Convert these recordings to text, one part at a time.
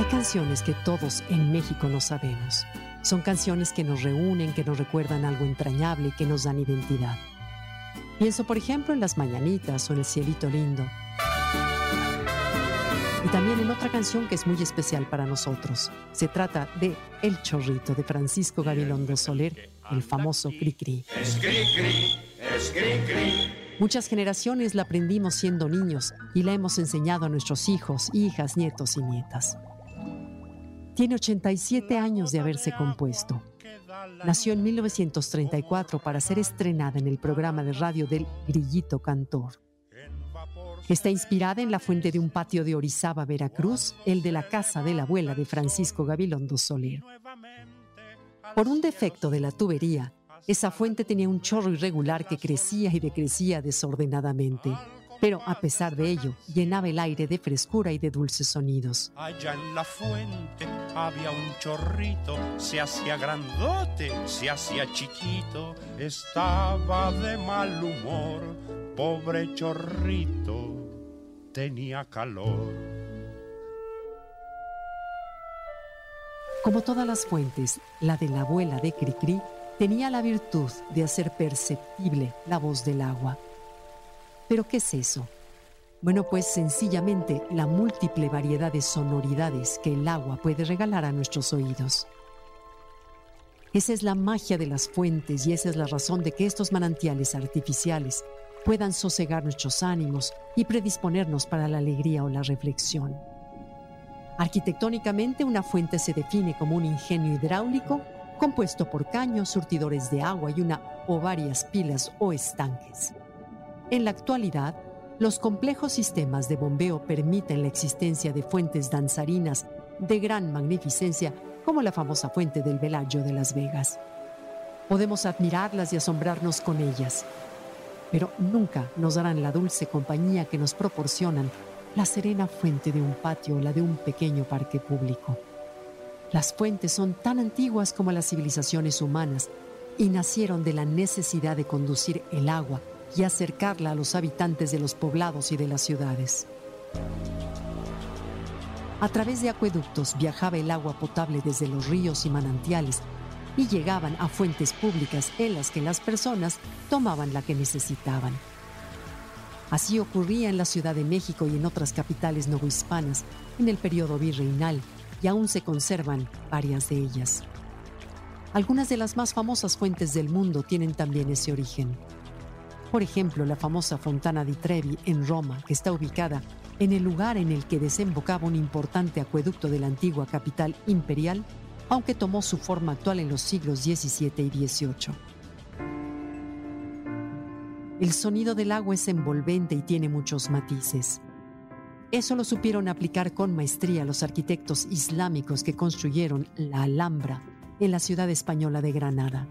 Hay canciones que todos en México no sabemos. Son canciones que nos reúnen, que nos recuerdan algo entrañable, que nos dan identidad. Pienso, por ejemplo, en Las Mañanitas o en El Cielito Lindo. Y también en otra canción que es muy especial para nosotros. Se trata de El Chorrito de Francisco Gabilondo Soler, el famoso Cricri. Muchas generaciones la aprendimos siendo niños y la hemos enseñado a nuestros hijos, hijas, nietos y nietas. Tiene 87 años de haberse compuesto. Nació en 1934 para ser estrenada en el programa de radio del Grillito Cantor. Está inspirada en la fuente de un patio de Orizaba, Veracruz, el de la casa de la abuela de Francisco Gabilondo Soler. Por un defecto de la tubería, esa fuente tenía un chorro irregular que crecía y decrecía desordenadamente pero a pesar de ello, llenaba el aire de frescura y de dulces sonidos. Allá en la fuente había un chorrito, se hacía grandote, se hacía chiquito, estaba de mal humor, pobre chorrito, tenía calor. Como todas las fuentes, la de la abuela de Cricri tenía la virtud de hacer perceptible la voz del agua. ¿Pero qué es eso? Bueno, pues sencillamente la múltiple variedad de sonoridades que el agua puede regalar a nuestros oídos. Esa es la magia de las fuentes y esa es la razón de que estos manantiales artificiales puedan sosegar nuestros ánimos y predisponernos para la alegría o la reflexión. Arquitectónicamente, una fuente se define como un ingenio hidráulico compuesto por caños, surtidores de agua y una o varias pilas o estanques. En la actualidad, los complejos sistemas de bombeo permiten la existencia de fuentes danzarinas de gran magnificencia como la famosa fuente del Velayo de Las Vegas. Podemos admirarlas y asombrarnos con ellas, pero nunca nos darán la dulce compañía que nos proporcionan la serena fuente de un patio o la de un pequeño parque público. Las fuentes son tan antiguas como las civilizaciones humanas y nacieron de la necesidad de conducir el agua y acercarla a los habitantes de los poblados y de las ciudades. A través de acueductos viajaba el agua potable desde los ríos y manantiales y llegaban a fuentes públicas en las que las personas tomaban la que necesitaban. Así ocurría en la Ciudad de México y en otras capitales novohispanas en el periodo virreinal y aún se conservan varias de ellas. Algunas de las más famosas fuentes del mundo tienen también ese origen. Por ejemplo, la famosa Fontana di Trevi en Roma, que está ubicada en el lugar en el que desembocaba un importante acueducto de la antigua capital imperial, aunque tomó su forma actual en los siglos XVII y XVIII. El sonido del agua es envolvente y tiene muchos matices. Eso lo supieron aplicar con maestría los arquitectos islámicos que construyeron la Alhambra en la ciudad española de Granada.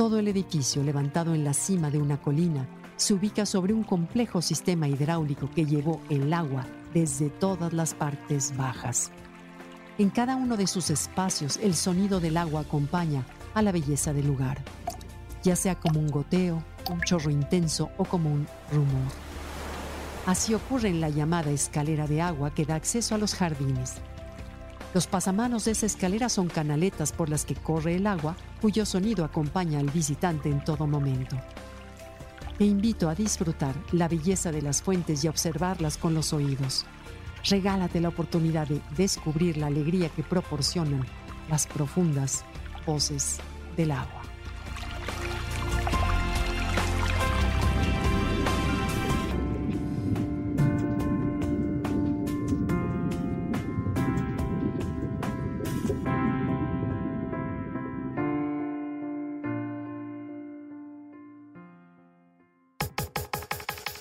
Todo el edificio, levantado en la cima de una colina, se ubica sobre un complejo sistema hidráulico que llevó el agua desde todas las partes bajas. En cada uno de sus espacios el sonido del agua acompaña a la belleza del lugar, ya sea como un goteo, un chorro intenso o como un rumor. Así ocurre en la llamada escalera de agua que da acceso a los jardines. Los pasamanos de esa escalera son canaletas por las que corre el agua, cuyo sonido acompaña al visitante en todo momento. Te invito a disfrutar la belleza de las fuentes y a observarlas con los oídos. Regálate la oportunidad de descubrir la alegría que proporcionan las profundas voces del agua.